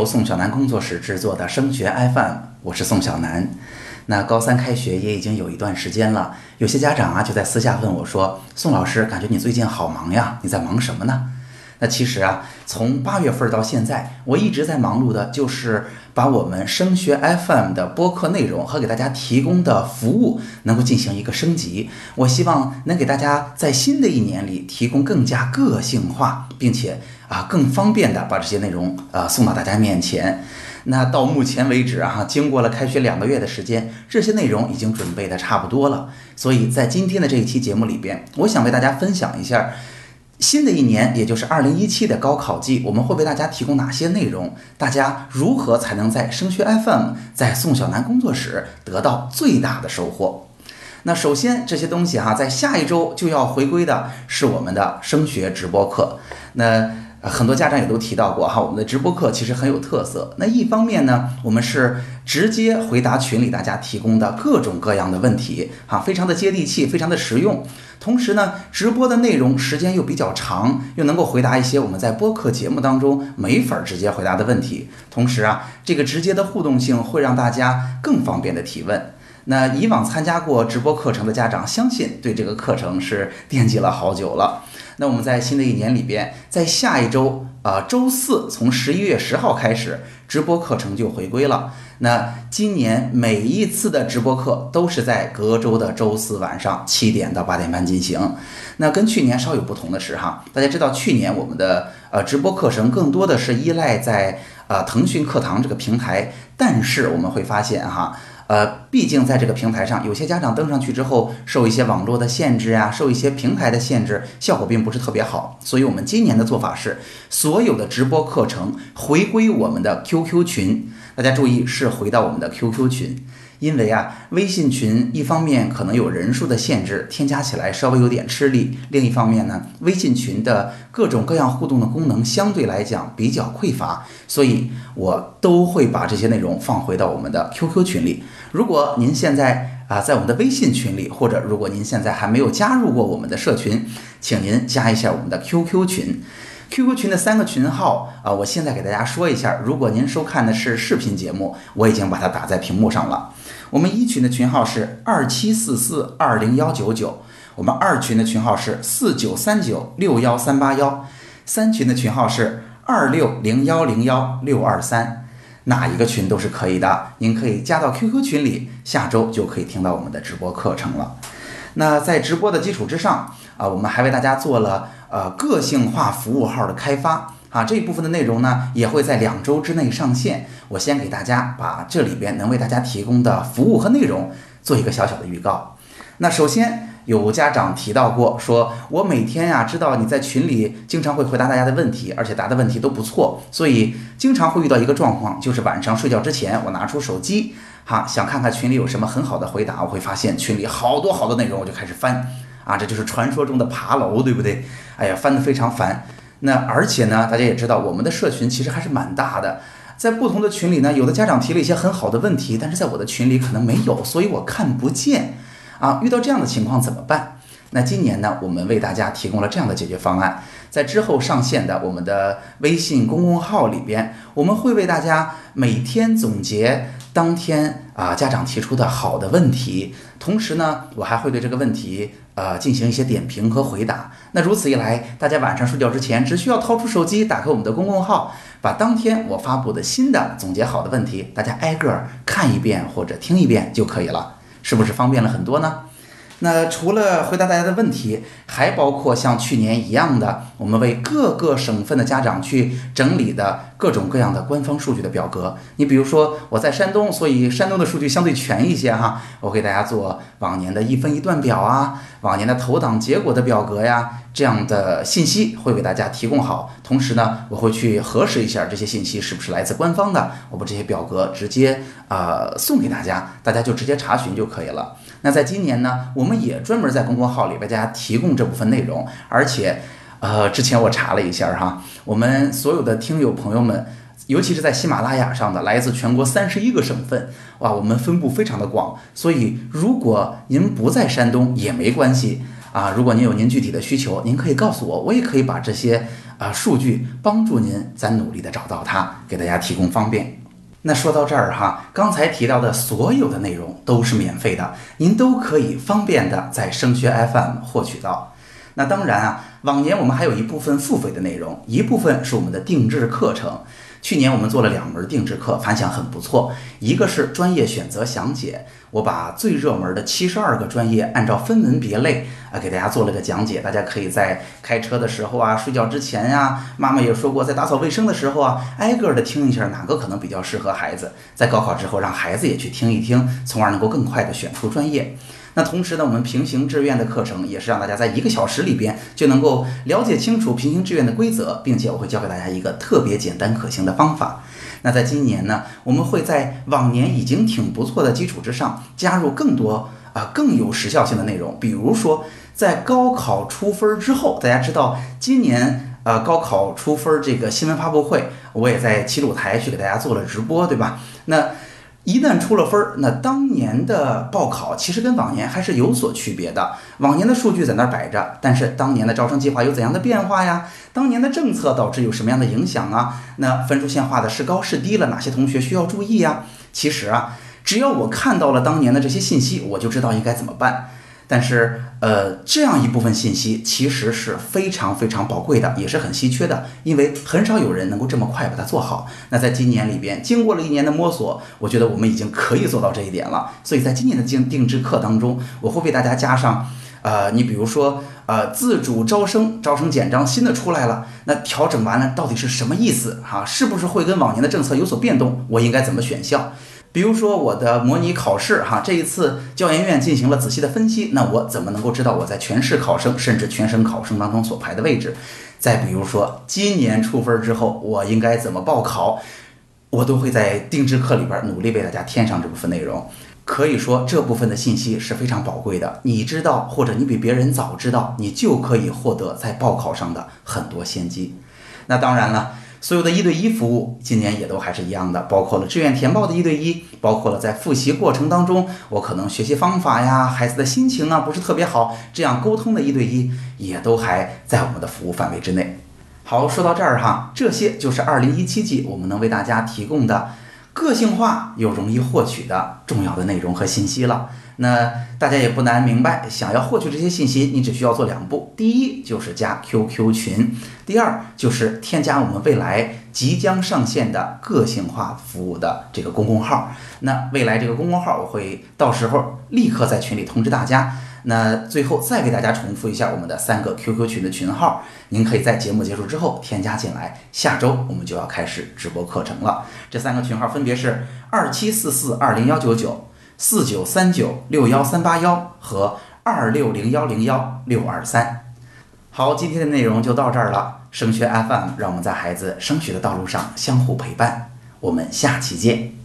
由宋小南工作室制作的升学 FM，我是宋小南。那高三开学也已经有一段时间了，有些家长啊就在私下问我说：“宋老师，感觉你最近好忙呀，你在忙什么呢？”那其实啊，从八月份到现在，我一直在忙碌的就是把我们升学 FM 的播客内容和给大家提供的服务能够进行一个升级。我希望能给大家在新的一年里提供更加个性化，并且啊更方便的把这些内容呃送到大家面前。那到目前为止啊，经过了开学两个月的时间，这些内容已经准备的差不多了。所以在今天的这一期节目里边，我想为大家分享一下。新的一年，也就是二零一七的高考季，我们会为大家提供哪些内容？大家如何才能在升学 FM，在宋小楠工作室得到最大的收获？那首先，这些东西哈，在下一周就要回归的是我们的升学直播课。那。很多家长也都提到过哈，我们的直播课其实很有特色。那一方面呢，我们是直接回答群里大家提供的各种各样的问题，哈，非常的接地气，非常的实用。同时呢，直播的内容时间又比较长，又能够回答一些我们在播客节目当中没法直接回答的问题。同时啊，这个直接的互动性会让大家更方便的提问。那以往参加过直播课程的家长，相信对这个课程是惦记了好久了。那我们在新的一年里边，在下一周啊，周四从十一月十号开始，直播课程就回归了。那今年每一次的直播课都是在隔周的周四晚上七点到八点半进行。那跟去年稍有不同的是哈，大家知道去年我们的呃直播课程更多的是依赖在呃腾讯课堂这个平台，但是我们会发现哈。呃，毕竟在这个平台上，有些家长登上去之后，受一些网络的限制啊，受一些平台的限制，效果并不是特别好。所以，我们今年的做法是，所有的直播课程回归我们的 QQ 群。大家注意，是回到我们的 QQ 群。因为啊，微信群一方面可能有人数的限制，添加起来稍微有点吃力；另一方面呢，微信群的各种各样互动的功能相对来讲比较匮乏，所以我都会把这些内容放回到我们的 QQ 群里。如果您现在啊在我们的微信群里，或者如果您现在还没有加入过我们的社群，请您加一下我们的 QQ 群。QQ 群的三个群号啊，我现在给大家说一下。如果您收看的是视频节目，我已经把它打在屏幕上了。我们一群的群号是二七四四二零幺九九，我们二群的群号是四九三九六幺三八幺，三群的群号是二六零幺零幺六二三，哪一个群都是可以的。您可以加到 QQ 群里，下周就可以听到我们的直播课程了。那在直播的基础之上啊，我们还为大家做了。呃，个性化服务号的开发啊，这一部分的内容呢，也会在两周之内上线。我先给大家把这里边能为大家提供的服务和内容做一个小小的预告。那首先有家长提到过，说我每天呀，知道你在群里经常会回答大家的问题，而且答的问题都不错，所以经常会遇到一个状况，就是晚上睡觉之前，我拿出手机，哈，想看看群里有什么很好的回答，我会发现群里好多好多内容，我就开始翻。啊，这就是传说中的爬楼，对不对？哎呀，翻得非常烦。那而且呢，大家也知道，我们的社群其实还是蛮大的，在不同的群里呢，有的家长提了一些很好的问题，但是在我的群里可能没有，所以我看不见。啊，遇到这样的情况怎么办？那今年呢，我们为大家提供了这样的解决方案，在之后上线的我们的微信公众号里边，我们会为大家每天总结当天啊家长提出的好的问题，同时呢，我还会对这个问题。呃，进行一些点评和回答。那如此一来，大家晚上睡觉之前只需要掏出手机，打开我们的公众号，把当天我发布的新的总结好的问题，大家挨个看一遍或者听一遍就可以了，是不是方便了很多呢？那除了回答大家的问题，还包括像去年一样的，我们为各个省份的家长去整理的各种各样的官方数据的表格。你比如说我在山东，所以山东的数据相对全一些哈。我给大家做往年的一分一段表啊，往年的投档结果的表格呀，这样的信息会给大家提供好。同时呢，我会去核实一下这些信息是不是来自官方的，我把这些表格直接啊送给大家，大家就直接查询就可以了。那在今年呢，我们也专门在公众号里为大家提供这部分内容，而且，呃，之前我查了一下哈，我们所有的听友朋友们，尤其是在喜马拉雅上的，来自全国三十一个省份，哇，我们分布非常的广，所以如果您不在山东也没关系啊，如果您有您具体的需求，您可以告诉我，我也可以把这些啊数据帮助您，咱努力的找到它，给大家提供方便。那说到这儿哈，刚才提到的所有的内容都是免费的，您都可以方便的在升学 FM 获取到。那当然啊，往年我们还有一部分付费的内容，一部分是我们的定制课程。去年我们做了两门定制课，反响很不错。一个是专业选择详解，我把最热门的七十二个专业按照分门别类啊给大家做了个讲解，大家可以在开车的时候啊、睡觉之前呀，妈妈也说过，在打扫卫生的时候啊，挨个的听一下哪个可能比较适合孩子，在高考之后让孩子也去听一听，从而能够更快的选出专业。那同时呢，我们平行志愿的课程也是让大家在一个小时里边就能够了解清楚平行志愿的规则，并且我会教给大家一个特别简单可行的方法。那在今年呢，我们会在往年已经挺不错的基础之上，加入更多啊更有时效性的内容。比如说，在高考出分之后，大家知道今年呃高考出分这个新闻发布会，我也在齐鲁台去给大家做了直播，对吧？那。一旦出了分儿，那当年的报考其实跟往年还是有所区别的。往年的数据在那儿摆着，但是当年的招生计划有怎样的变化呀？当年的政策导致有什么样的影响啊？那分数线画的是高是低了？哪些同学需要注意呀？其实啊，只要我看到了当年的这些信息，我就知道应该怎么办。但是，呃，这样一部分信息其实是非常非常宝贵的，也是很稀缺的，因为很少有人能够这么快把它做好。那在今年里边，经过了一年的摸索，我觉得我们已经可以做到这一点了。所以在今年的定定制课当中，我会为大家加上，呃，你比如说，呃，自主招生招生简章新的出来了，那调整完了到底是什么意思？哈，是不是会跟往年的政策有所变动？我应该怎么选校？比如说我的模拟考试，哈，这一次教研院进行了仔细的分析，那我怎么能够知道我在全市考生甚至全省考生当中所排的位置？再比如说今年出分之后，我应该怎么报考？我都会在定制课里边努力为大家添上这部分内容。可以说这部分的信息是非常宝贵的，你知道或者你比别人早知道，你就可以获得在报考上的很多先机。那当然了。所有的一对一服务，今年也都还是一样的，包括了志愿填报的一对一，包括了在复习过程当中，我可能学习方法呀、孩子的心情啊不是特别好，这样沟通的一对一，也都还在我们的服务范围之内。好，说到这儿哈，这些就是二零一七级我们能为大家提供的个性化又容易获取的重要的内容和信息了。那大家也不难明白，想要获取这些信息，你只需要做两步：第一就是加 QQ 群，第二就是添加我们未来即将上线的个性化服务的这个公共号。那未来这个公共号，我会到时候立刻在群里通知大家。那最后再给大家重复一下我们的三个 QQ 群的群号，您可以在节目结束之后添加进来。下周我们就要开始直播课程了，这三个群号分别是二七四四二零幺九九。四九三九六幺三八幺和二六零幺零幺六二三，好，今天的内容就到这儿了。升学 FM，让我们在孩子升学的道路上相互陪伴。我们下期见。